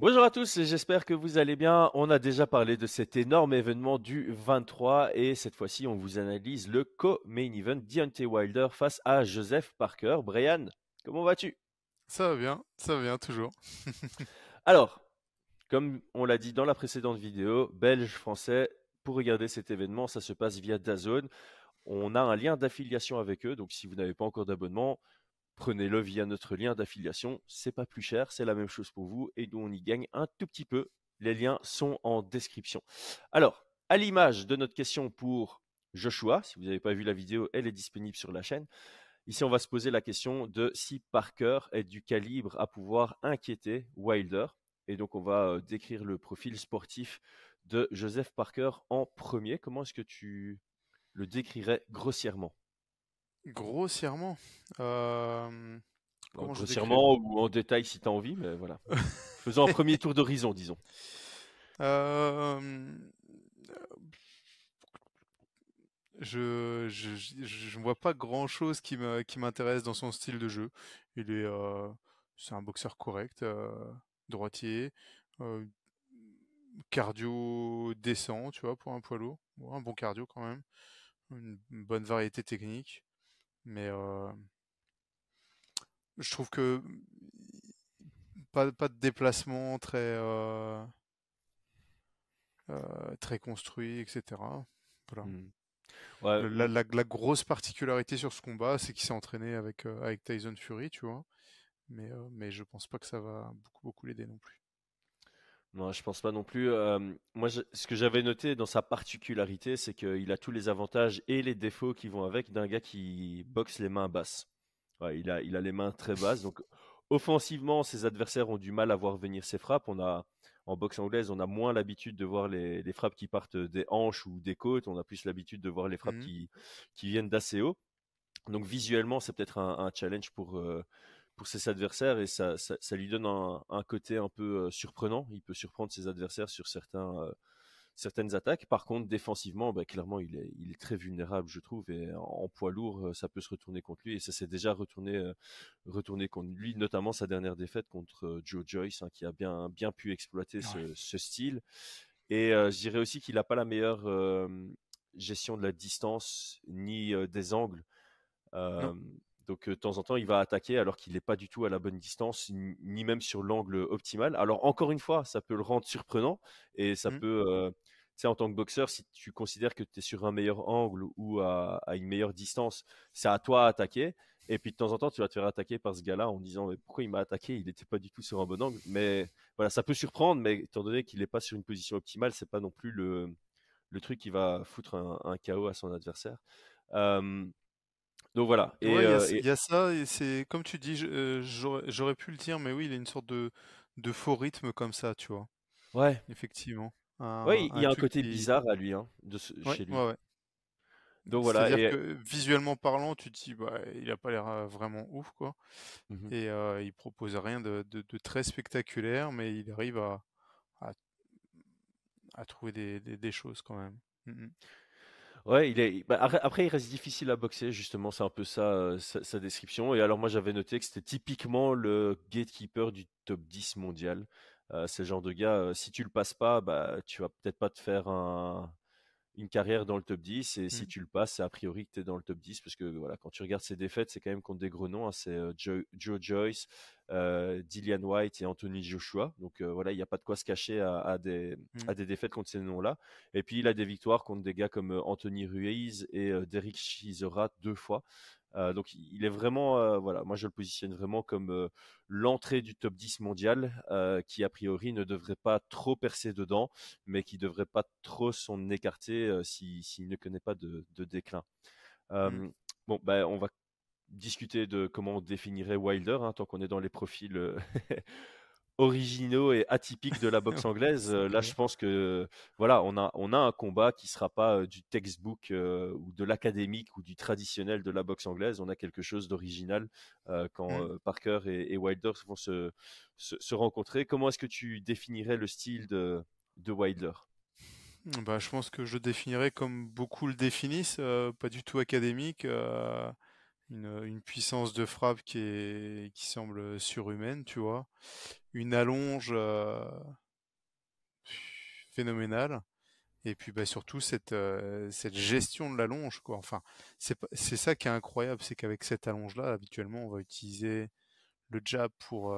Bonjour à tous, j'espère que vous allez bien. On a déjà parlé de cet énorme événement du 23 et cette fois-ci on vous analyse le co-main event Deontay Wilder face à Joseph Parker. Brian, comment vas-tu? Ça va bien, ça va bien toujours. Alors, comme on l'a dit dans la précédente vidéo, belge, français, pour regarder cet événement, ça se passe via DAZN. On a un lien d'affiliation avec eux, donc si vous n'avez pas encore d'abonnement, prenez-le via notre lien d'affiliation. C'est pas plus cher, c'est la même chose pour vous et nous on y gagne un tout petit peu. Les liens sont en description. Alors, à l'image de notre question pour Joshua, si vous n'avez pas vu la vidéo, elle est disponible sur la chaîne. Ici, on va se poser la question de si Parker est du calibre à pouvoir inquiéter Wilder. Et donc, on va euh, décrire le profil sportif de Joseph Parker en premier. Comment est-ce que tu le décrirais grossièrement? Grossièrement. Euh, grossièrement ou en détail si tu as envie, mais voilà. Faisons un premier tour d'horizon, disons. Euh, je, ne vois pas grand chose qui m'intéresse dans son style de jeu. Il est, euh, c'est un boxeur correct, droitier, cardio décent, tu vois, pour un poids lourd. un bon cardio quand même. une bonne variété technique. Mais je trouve que pas, pas de déplacement très, très construit, etc. Voilà. Mmh. La, grosse particularité sur ce combat, c'est qu'il s'est entraîné avec, avec Tyson Fury, tu vois. Mais, mais je pense pas que ça va beaucoup, beaucoup l'aider non plus. Non, je pense pas non plus. moi, ce que j'avais noté dans sa particularité, c'est qu'il a tous les avantages et les défauts qui vont avec d'un gars qui boxe les mains basses. il a, il a les mains très basses. Donc, offensivement, ses adversaires ont du mal à voir venir ses frappes. On a, en boxe anglaise, on a moins l'habitude de voir les, frappes qui partent des hanches ou des côtes. On a plus l'habitude de voir les frappes mmh qui, qui viennent d'assez haut. Donc, visuellement, c'est peut-être un, challenge pour, pour ses adversaires et ça, ça, lui donne un, côté un peu euh, surprenant. Il peut surprendre ses adversaires sur certains, euh, certaines attaques. Par contre, défensivement, bah, clairement, il est, il est très vulnérable, je trouve. Et en, poids lourd, euh, ça peut se retourner contre lui. Et ça s'est déjà retourné, retourné contre lui, notamment sa dernière défaite contre Joe Joyce, hein, qui a bien, bien pu exploiter ce, style. Et je dirais aussi qu'il n'a pas la meilleure gestion de la distance ni des angles. Donc de temps en temps, il va attaquer alors qu'il n'est pas du tout à la bonne distance, ni même sur l'angle optimal. Alors encore une fois, ça peut le rendre surprenant et ça mmh. peut, tu sais, en tant que boxeur, si tu considères que tu es sur un meilleur angle ou à, une meilleure distance, c'est à toi d'attaquer. Et puis de temps en temps, tu vas te faire attaquer par ce gars-là en disant mais pourquoi il m'a attaqué? Il n'était pas du tout sur un bon angle. Mais voilà, ça peut surprendre, mais étant donné qu'il n'est pas sur une position optimale, c'est pas non plus le, le truc qui va foutre un, un chaos à son adversaire. Donc voilà. Et, il y, a ça, et c'est comme tu dis, j'aurais pu le dire, mais oui, il a une sorte de, de faux rythme comme ça, tu vois? Ouais. Effectivement. Oui, il y a un côté bizarre à lui, hein, de chez lui. Ouais, Donc voilà. C'est-à-dire que visuellement parlant, tu te dis, bah, il a pas l'air vraiment ouf, quoi. Mmh et il propose rien de, de, très spectaculaire, mais il arrive à, à, trouver des, des, choses quand même. Mmh Ouais, il est. Bah, après, il reste difficile à boxer, justement, c'est un peu ça, euh, sa, description. Et alors, moi, j'avais noté que c'était typiquement le gatekeeper du top 10 mondial. Euh, c'est le genre de gars, euh, si tu le passes pas, bah, tu vas peut-être pas te faire un, une carrière dans le top 10 et si mmh. tu le passes, c'est a priori que tu es dans le top 10 parce que voilà, quand tu regardes ses défaites, c'est quand même contre des gros noms, hein. c'est euh, Joe, Joyce, euh, Dillian White et Anthony Joshua. Donc euh, voilà, il n'y a pas de quoi se cacher à, des, mmh. à des défaites contre ces noms-là. Et puis il a des victoires contre des gars comme Anthony Ruiz et Derek Chisora deux fois. Euh, donc il est vraiment, euh, voilà, moi je le positionne vraiment comme euh, l'entrée du top 10 mondial, qui a priori ne devrait pas trop percer dedans, mais qui devrait pas trop s'en écarter s'il ne connaît pas de, déclin. Mmh. Bon, ben on va discuter de comment on définirait Wilder, hein, tant qu'on est dans les profils originaux et atypiques de la boxe anglaise. Euh, là, je pense que voilà, on a on a un combat qui sera pas euh, du textbook euh, ou de l'académique ou du traditionnel de la boxe anglaise. On a quelque chose d'original quand mmh. Parker et, Wilder vont se, se, rencontrer. Comment est-ce que tu définirais le style de, de Wilder? Bah, je pense que je définirais comme beaucoup le définissent, pas du tout académique une, puissance de frappe qui, est, qui semble surhumaine, tu vois. une allonge phénoménale. Et puis bah, surtout cette, cette gestion de l'allonge. Quoi. Enfin, c'est ça qui est incroyable, c'est qu'avec cette allonge-là, habituellement, on va utiliser le jab pour,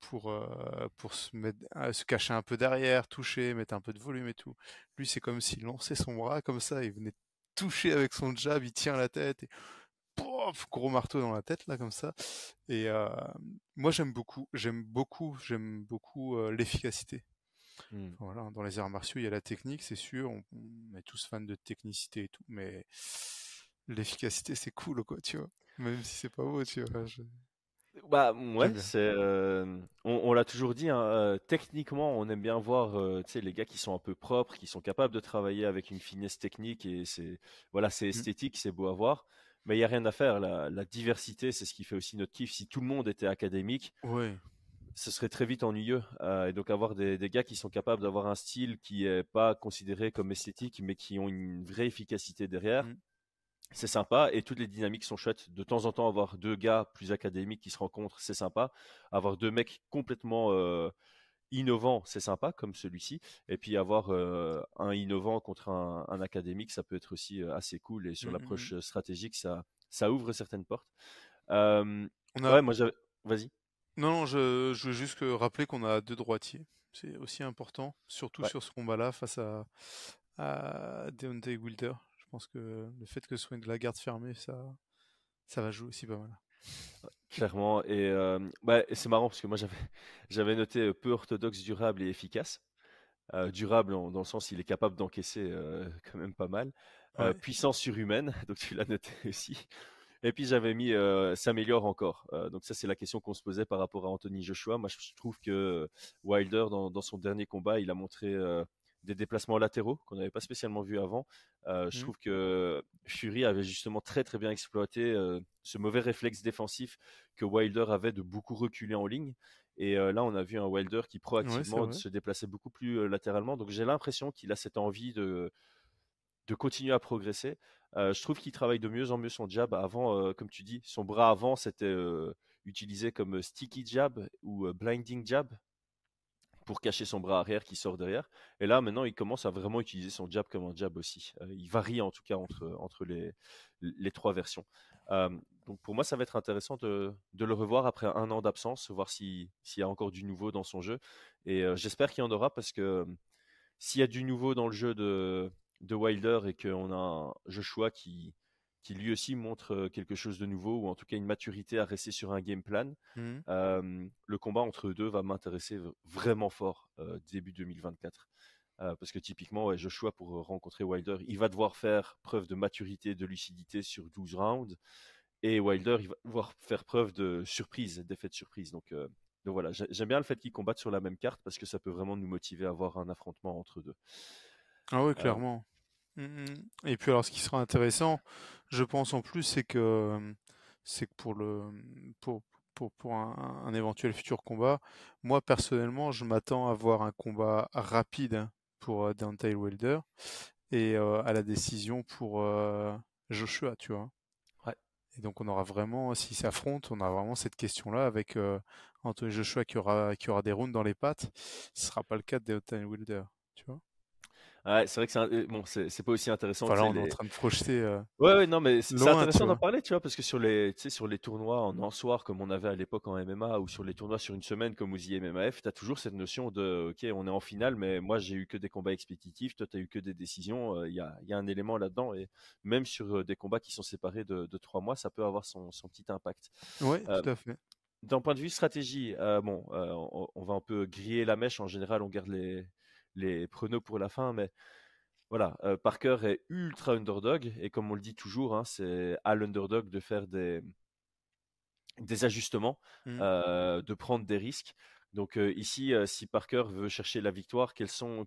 pour, pour se, mettre, se cacher un peu derrière, toucher, mettre un peu de volume et tout. Lui, c'est comme s'il lançait son bras comme ça, il venait toucher avec son jab, il tient la tête pof, gros marteau dans la tête là comme ça. Et moi, j'aime beaucoup, j'aime beaucoup, j'aime beaucoup l'efficacité. Mmh. Voilà, dans les arts martiaux, il y a la technique, c'est sûr, on, est tous fans de technicité et tout, mais l'efficacité, c'est cool, quoi, tu vois. Même si c'est pas beau, tu vois. Bah ouais, c'est on, on l'a toujours dit. Hein, techniquement, on aime bien voir, tu sais, les gars qui sont un peu propres, qui sont capables de travailler avec une finesse technique et c'est voilà, c'est mmh. esthétique, c'est beau à voir. Mais il y a rien à faire. La, la diversité, c'est ce qui fait aussi notre kiff. Si tout le monde était académique, ouais ce serait très vite ennuyeux. Euh, et donc avoir des, des, gars qui sont capables d'avoir un style qui est pas considéré comme esthétique, mais qui ont une vraie efficacité derrière, mmh. c'est sympa. Et toutes les dynamiques sont chouettes. De temps en temps, avoir deux gars plus académiques qui se rencontrent, c'est sympa. Avoir deux mecs complètement euh, innovants, c'est sympa, comme celui-ci. Et puis avoir euh, un innovant contre un, un, académique, ça peut être aussi euh, assez cool. Et sur mmh, mmh, l'approche stratégique, ça, ça ouvre certaines portes. Euh, On a... Ouais, moi. Vas-y. Non, non, je, je veux juste rappeler qu'on a deux droitiers. C'est aussi important, surtout sur ce combat-là face à, à Deontay Wilder. Je pense que le fait que ce soit une la garde fermée, ça, ça va jouer aussi pas mal. Clairement, et euh, bah, c'est marrant parce que moi j'avais, j'avais noté euh, peu orthodoxe, durable et efficace. Euh, durable dans le sens il est capable d'encaisser quand même pas mal. puissance surhumaine, donc tu l'as noté aussi. Et puis j'avais mis euh, s'améliore encore. Euh, donc ça c'est la question qu'on se posait par rapport à Anthony Joshua. Moi je trouve que Wilder dans, son dernier combat il a montré euh, des déplacements latéraux qu'on n'avait pas spécialement vu avant. Je mmh. trouve que Fury avait justement très très bien exploité ce mauvais réflexe défensif que Wilder avait de beaucoup reculer en ligne. Et là, on a vu un Wilder qui proactivement se déplaçait beaucoup plus latéralement. Donc j'ai l'impression qu'il a cette envie de, de continuer à progresser. Euh, je trouve qu'il travaille de mieux en mieux son jab. Avant, euh, comme tu dis, son bras avant, c'était euh, utilisé comme sticky jab ou blinding jab pour cacher son bras arrière qui sort derrière. Et là, maintenant, il commence à vraiment utiliser son jab comme un jab aussi. il varie en tout cas entre, entre les, les trois versions. donc pour moi, ça va être intéressant de, de le revoir après un an d'absence, voir s'il y a encore du nouveau dans son jeu. Et j'espère qu'il y en aura parce que s'il y a du nouveau dans le jeu de, de Wilder et qu'on a un Joshua qui, qui lui aussi montre quelque chose de nouveau ou en tout cas une maturité à rester sur un game plan, mmh. le combat entre eux deux va m'intéresser vraiment fort début 2024. parce que typiquement, Joshua, pour rencontrer Wilder, il va devoir faire preuve de maturité, de lucidité sur 12 rounds. Et Wilder, il va devoir faire preuve de surprise, d'effet de surprise. Donc, donc voilà, j'aime bien le fait qu'ils combattent sur la même carte parce que ça peut vraiment nous motiver à avoir un affrontement entre deux. Ah oui, clairement. Mmh, mmh. Et puis alors, ce qui sera intéressant, je pense en plus, c'est que c'est que pour le pour pour, pour un, éventuel futur combat, moi personnellement, je m'attends à voir un combat rapide pour euh, Dante Wilder et euh, à la décision pour euh, Joshua, tu vois. Ouais. Et donc on aura vraiment, s'ils s'affrontent, on aura vraiment cette question-là avec Anthony Joshua qui aura qui aura des rounds dans les pattes. Ce sera pas le cas de Dante Wilder, tu vois. Ouais, c'est vrai que c'est euh, bon, c'est pas aussi intéressant. Enfin, là, on est en train de projeter. Euh, ouais, ouais, non, mais c'est intéressant d'en parler, tu vois, parce que sur les, tu sais, sur les tournois en un soir comme on avait à l'époque en MMA ou sur les tournois sur une semaine comme aux IMMAF, tu as toujours cette notion de, ok, on est en finale, mais moi j'ai eu que des combats expéditifs, toi tu as eu que des décisions. Euh, il y, a, y, a, un élément là-dedans et même sur des combats qui sont séparés de, de trois mois, ça peut avoir son, son petit impact. Ouais, tout à fait. D'un point de vue stratégie, bon, on, on, va un peu griller la mèche. En général, on garde les les pronos pour la fin, mais voilà, euh, Parker est ultra underdog et comme on le dit toujours, hein, c'est à l'underdog de faire des, des ajustements, mmh. euh, de prendre des risques. Donc euh, ici, si Parker veut chercher la victoire, quels sont,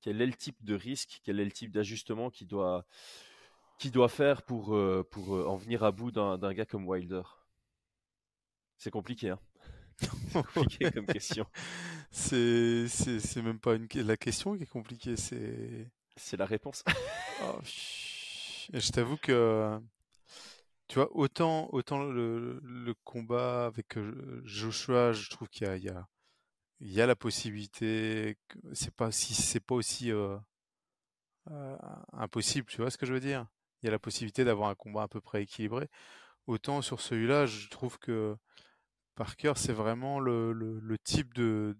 quel est le type de risque, quel est le type d'ajustement qu'il doit, doit faire pour, pour en venir à bout d'un gars comme Wilder? C'est compliqué, hein c'est compliqué comme question. C'est, c'est, même pas une, la question qui est compliquée, c'est c'est la réponse. oh, je t'avoue que tu vois, autant, autant le, le combat avec Joshua, je trouve qu'il y a, il y a, il y a la possibilité, c'est pas si c'est pas aussi impossible, tu vois ce que je veux dire? Il y a la possibilité d'avoir un combat à peu près équilibré. Autant sur celui-là, je trouve que Parker, c'est vraiment le, le, type de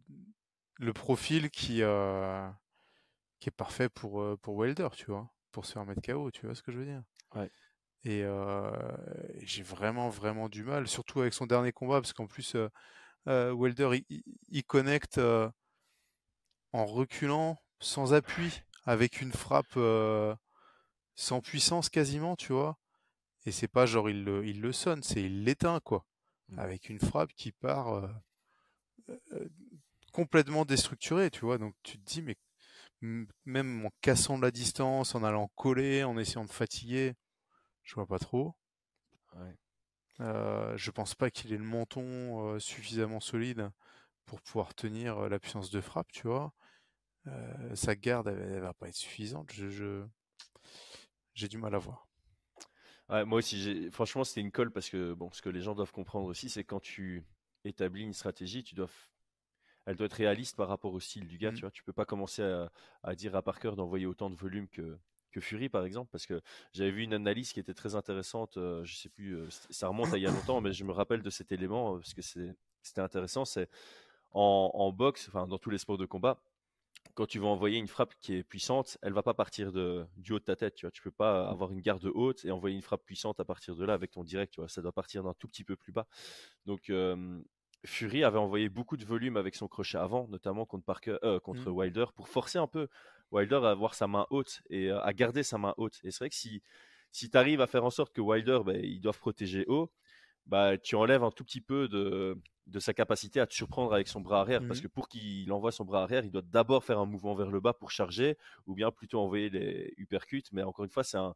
le profil qui qui est parfait pour pour Wilder, tu vois, pour se faire mettre KO, tu vois ce que je veux dire? Ouais. Et j'ai vraiment vraiment du mal, surtout avec son dernier combat, parce qu'en plus Wilder il, connecte en reculant, sans appui, avec une frappe sans puissance quasiment, tu vois? Et c'est pas genre il le, il le sonne, c'est il l'éteint quoi. Mmh. Avec une frappe qui part complètement déstructurée, tu vois. Donc tu te dis, mais même en cassant de la distance, en allant coller, en essayant de fatiguer, je vois pas trop. Ouais. Euh, je pense pas qu'il ait le menton suffisamment solide pour pouvoir tenir la puissance de frappe, tu vois. sa garde, elle, va pas être suffisante. Je, j'ai du mal à voir. Moi aussi, franchement, c'était une colle parce que bon, ce que les gens doivent comprendre aussi, c'est quand tu établis une stratégie, tu dois elle doit être réaliste par rapport au style du gars. Mmh. Tu vois, tu peux pas commencer à, dire à Parker d'envoyer autant de volume que, que Fury par exemple, parce que j'avais vu une analyse qui était très intéressante. Euh, je sais plus, euh, ça remonte à il y a longtemps, mais je me rappelle de cet élément euh, parce que c'était intéressant. C'est en, boxe, enfin dans tous les sports de combat, quand tu vas envoyer une frappe qui est puissante, elle va pas partir de, du haut de ta tête. Tu vois, tu peux pas avoir une garde haute et envoyer une frappe puissante à partir de là avec ton direct. Tu vois, ça doit partir d'un tout petit peu plus bas. Donc Fury avait envoyé beaucoup de volume avec son crochet avant, notamment contre, Parker, contre mmh. Wilder, pour forcer un peu Wilder à avoir sa main haute et à garder sa main haute. Et c'est vrai que si, si tu arrives à faire en sorte que Wilder, bah, ils doivent protéger haut, bah, tu enlèves un tout petit peu de, de sa capacité à te surprendre avec son bras arrière. Parce mmh que pour qu'il envoie son bras arrière, il doit d'abord faire un mouvement vers le bas pour charger, ou bien plutôt envoyer les uppercuts. Mais encore une fois, c'est un,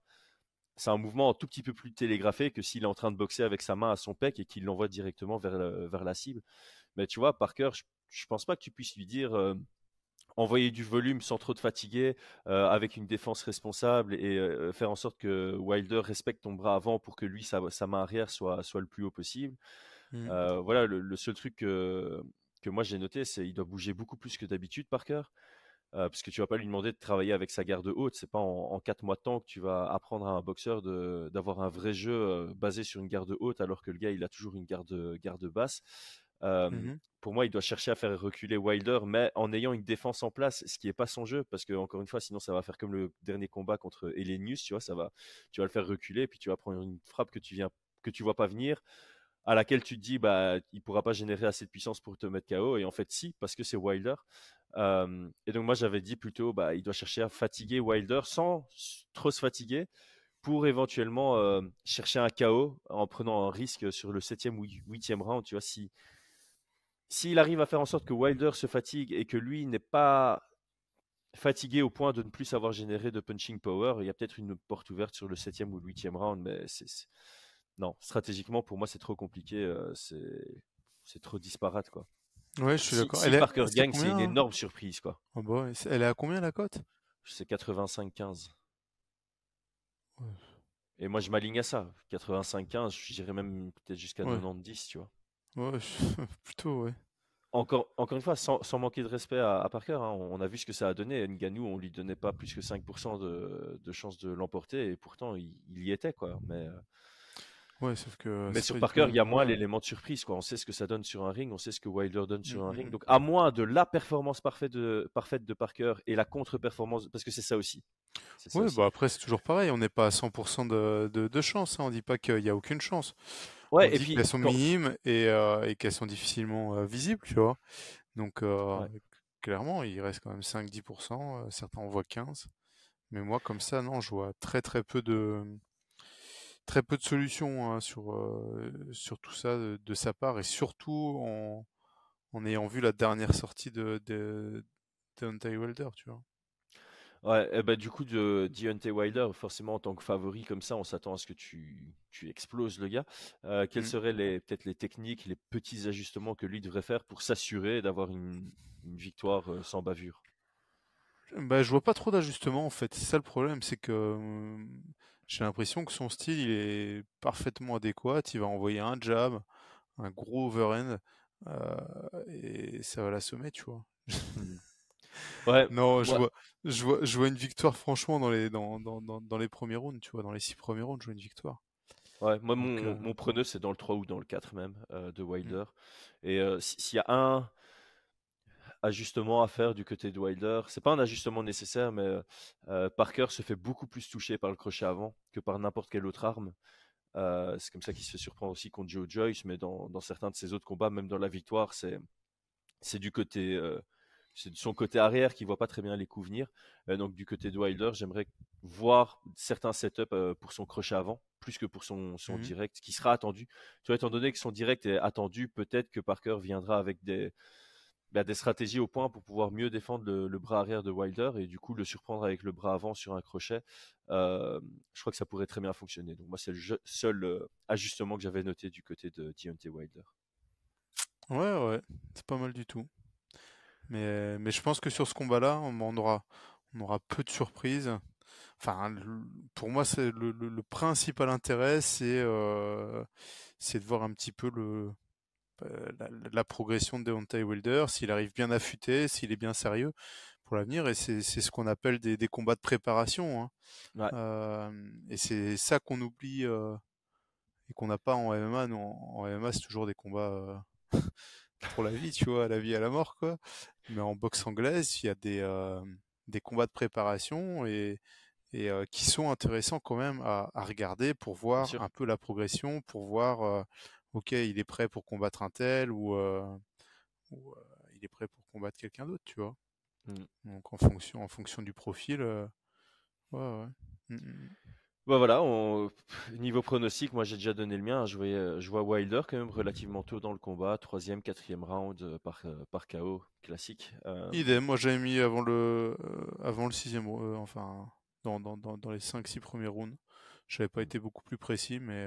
c'est un mouvement un tout petit peu plus télégraphé que s'il est en train de boxer avec sa main à son pec et qu'il l'envoie directement vers, vers la cible. Mais tu vois, Parker, je, je pense pas que tu puisses lui dire euh, envoyer du volume sans trop te fatiguer, euh, avec une défense responsable et euh, faire en sorte que Wilder respecte ton bras avant pour que lui, sa, main arrière soit, soit le plus haut possible. Mmh. voilà, le, seul truc que, que moi j'ai noté, c'est qu'il doit bouger beaucoup plus que d'habitude, Parker. Euh, parce que tu vas pas lui demander de travailler avec sa garde haute. C'est pas en, quatre mois de temps que tu vas apprendre à un boxeur d'avoir un vrai jeu euh, basé sur une garde haute, alors que le gars il a toujours une garde garde basse. Euh, mmh pour moi, il doit chercher à faire reculer Wilder, mais en ayant une défense en place, ce qui n'est pas son jeu, parce que encore une fois, sinon ça va faire comme le dernier combat contre Elenius, tu vois, ça va, tu vas le faire reculer, puis tu vas prendre une frappe que tu viens, que tu vois pas venir, à laquelle tu te dis, bah, il pourra pas générer assez de puissance pour te mettre KO, et en fait si, parce que c'est Wilder et donc moi j'avais dit plutôt, bah, il doit chercher à fatiguer Wilder sans trop se fatiguer pour éventuellement chercher un KO en prenant un risque sur le septième ou huitième round. Tu vois, si s'il arrive à faire en sorte que Wilder se fatigue et que lui n'est pas fatigué au point de ne plus savoir générer de punching power, il y a peut-être une porte ouverte sur le septième ou le huitième round, mais c'est non stratégiquement pour moi c'est trop compliqué, c'est trop disparate quoi. Ouais, je suis d'accord. Si, Parker gagne, c'est une énorme surprise, quoi. Ah bah elle est à combien la cote? C'est 85-15. Et moi, je m'aligne à ça. 85-15, je dirais même peut-être jusqu'à 90, tu vois. Ouais, plutôt, ouais. Encore, encore une fois, sans, manquer de respect à, Parker, hein, on, a vu ce que ça a donné. Nganou, on lui donnait pas plus que 5% de, de chance de l'emporter, et pourtant, il, il, y était, quoi. Mais euh, que. Mais sur Parker, il y a moins l'élément de surprise. Quoi. On sait ce que ça donne sur un ring, on sait ce que Wilder donne sur un ring. Donc, à moins de la performance parfaite de, parfaite de Parker et la contre-performance, parce que c'est ça aussi. Oui, bah après, c'est toujours pareil. On n'est pas à 100% de, de, de, chance. Hein. On dit pas qu'il n'y a aucune chance. Ouais, on et puis. Qu'elles sont minimes et, euh, et qu'elles sont difficilement euh, visibles, tu vois? Donc, euh, clairement, il reste quand même 5-10%. certains en voient 15%. Mais moi, comme ça, non, je vois très très peu de très peu de solutions hein, sur, sur tout ça de, sa part et surtout en, en, ayant vu la dernière sortie de, de, Deontay Wilder, tu vois? Ouais, et bah, du coup, de Deontay Wilder, forcément, en tant que favori comme ça, on s'attend à ce que tu, tu exploses le gars. quels mmh. seraient les, peut-être les techniques, les petits ajustements que lui devrait faire pour s'assurer d'avoir une, une, victoire sans bavure? Bah, je vois pas trop d'ajustements en fait. C'est ça le problème, c'est que j'ai l'impression que son style il est parfaitement adéquat. Il va envoyer un jab, un gros overhand et ça va l'assommer, tu vois. Ouais. non, je, vois, je, vois, je vois une victoire franchement dans les, dans, dans, dans, les premiers rounds, tu vois, dans les six premiers rounds, je vois une victoire. Ouais, moi, mon, euh, mon preneur, c'est dans le 3 ou dans le 4 même, de Wilder. Mmh. Et s'il y a un ajustement à faire du côté de Wilder, c'est pas un ajustement nécessaire, mais Parker se fait beaucoup plus toucher par le crochet avant que par n'importe quelle autre arme. c'est comme ça qu'il se fait surprendre aussi contre Joe Joyce, mais dans, dans, certains de ses autres combats, même dans la victoire, c'est c'est du côté c'est de son côté arrière qui voit pas très bien les coups venir. donc du côté de Wilder, j'aimerais voir certains setups pour son crochet avant, plus que pour son, son mmh direct, qui sera attendu. Tu vois, étant donné que son direct est attendu, peut-être que Parker viendra avec des, bah, des stratégies au point pour pouvoir mieux défendre le, bras arrière de Wilder et du coup le surprendre avec le bras avant sur un crochet. je crois que ça pourrait très bien fonctionner. Donc moi, c'est le seul ajustement que j'avais noté du côté de Deontay Wilder. Ouais, ouais, c'est pas mal du tout. Mais, mais je pense que sur ce combat-là, on aura, on aura peu de surprises. Enfin, pour moi, c'est le, principal intérêt, c'est euh, c'est de voir un petit peu le, bah, la, progression de Deontay Wilder, s'il arrive bien affûté, s'il est bien sérieux pour l'avenir. Et c'est ce qu'on appelle des, des, combats de préparation. Hein. Euh, et c'est ça qu'on oublie euh, et qu'on n'a pas en MMA. en, MMA, c'est toujours des combats pour la vie, tu vois, à la vie à la mort, quoi. Mais en boxe anglaise, il y a des, euh, des combats de préparation et, et euh, qui sont intéressants quand même à, à regarder pour voir un peu la progression, pour voir, euh, ok, il est prêt pour combattre un tel ou, ou il est prêt pour combattre quelqu'un d'autre, tu vois. Mmh. Donc en fonction, en fonction du profil, ouais, ouais. Mmh, mmh, bah voilà, niveau pronostic, moi j'ai déjà donné le mien. Je, voyais, je vois Wilder quand même relativement tôt dans le combat, troisième, quatrième round euh, par, euh, par KO, classique. Euh. Idem, moi j'avais mis avant le, avant le sixième, enfin dans, dans, dans, les 5-6 premiers rounds. Je n'avais pas été beaucoup plus précis, mais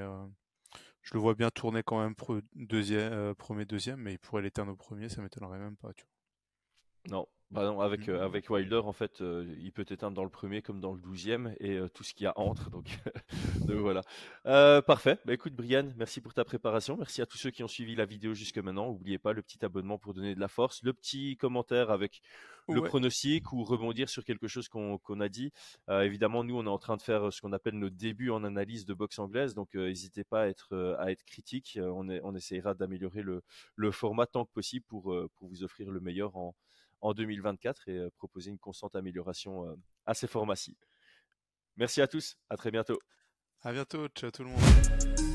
je le vois bien tourner quand même deuxième, premier, deuxième, mais il pourrait l'éteindre au premier, ça m'étonnerait même pas. Tu vois. Non, bah non, avec, euh, avec Wilder, en fait, euh, il peut éteindre dans le premier comme dans le douzième et euh, tout ce qu'il y a entre. Donc, donc voilà. parfait. Bah, écoute, Brian, merci pour ta préparation. Merci à tous ceux qui ont suivi la vidéo jusque maintenant. N'oubliez pas le petit abonnement pour donner de la force, le petit commentaire avec le pronostic ou rebondir sur quelque chose qu'on a dit. évidemment, nous, on est en train de faire ce qu'on appelle nos débuts en analyse de boxe anglaise. Donc, n'hésitez pas à être, à être critique. on, est, on essaiera d'améliorer le, le, format tant que possible pour, pour vous offrir le meilleur en en 2024 et euh, proposer une constante amélioration euh, à ces formats-ci. Merci à tous, à très bientôt. À bientôt, ciao tout le monde.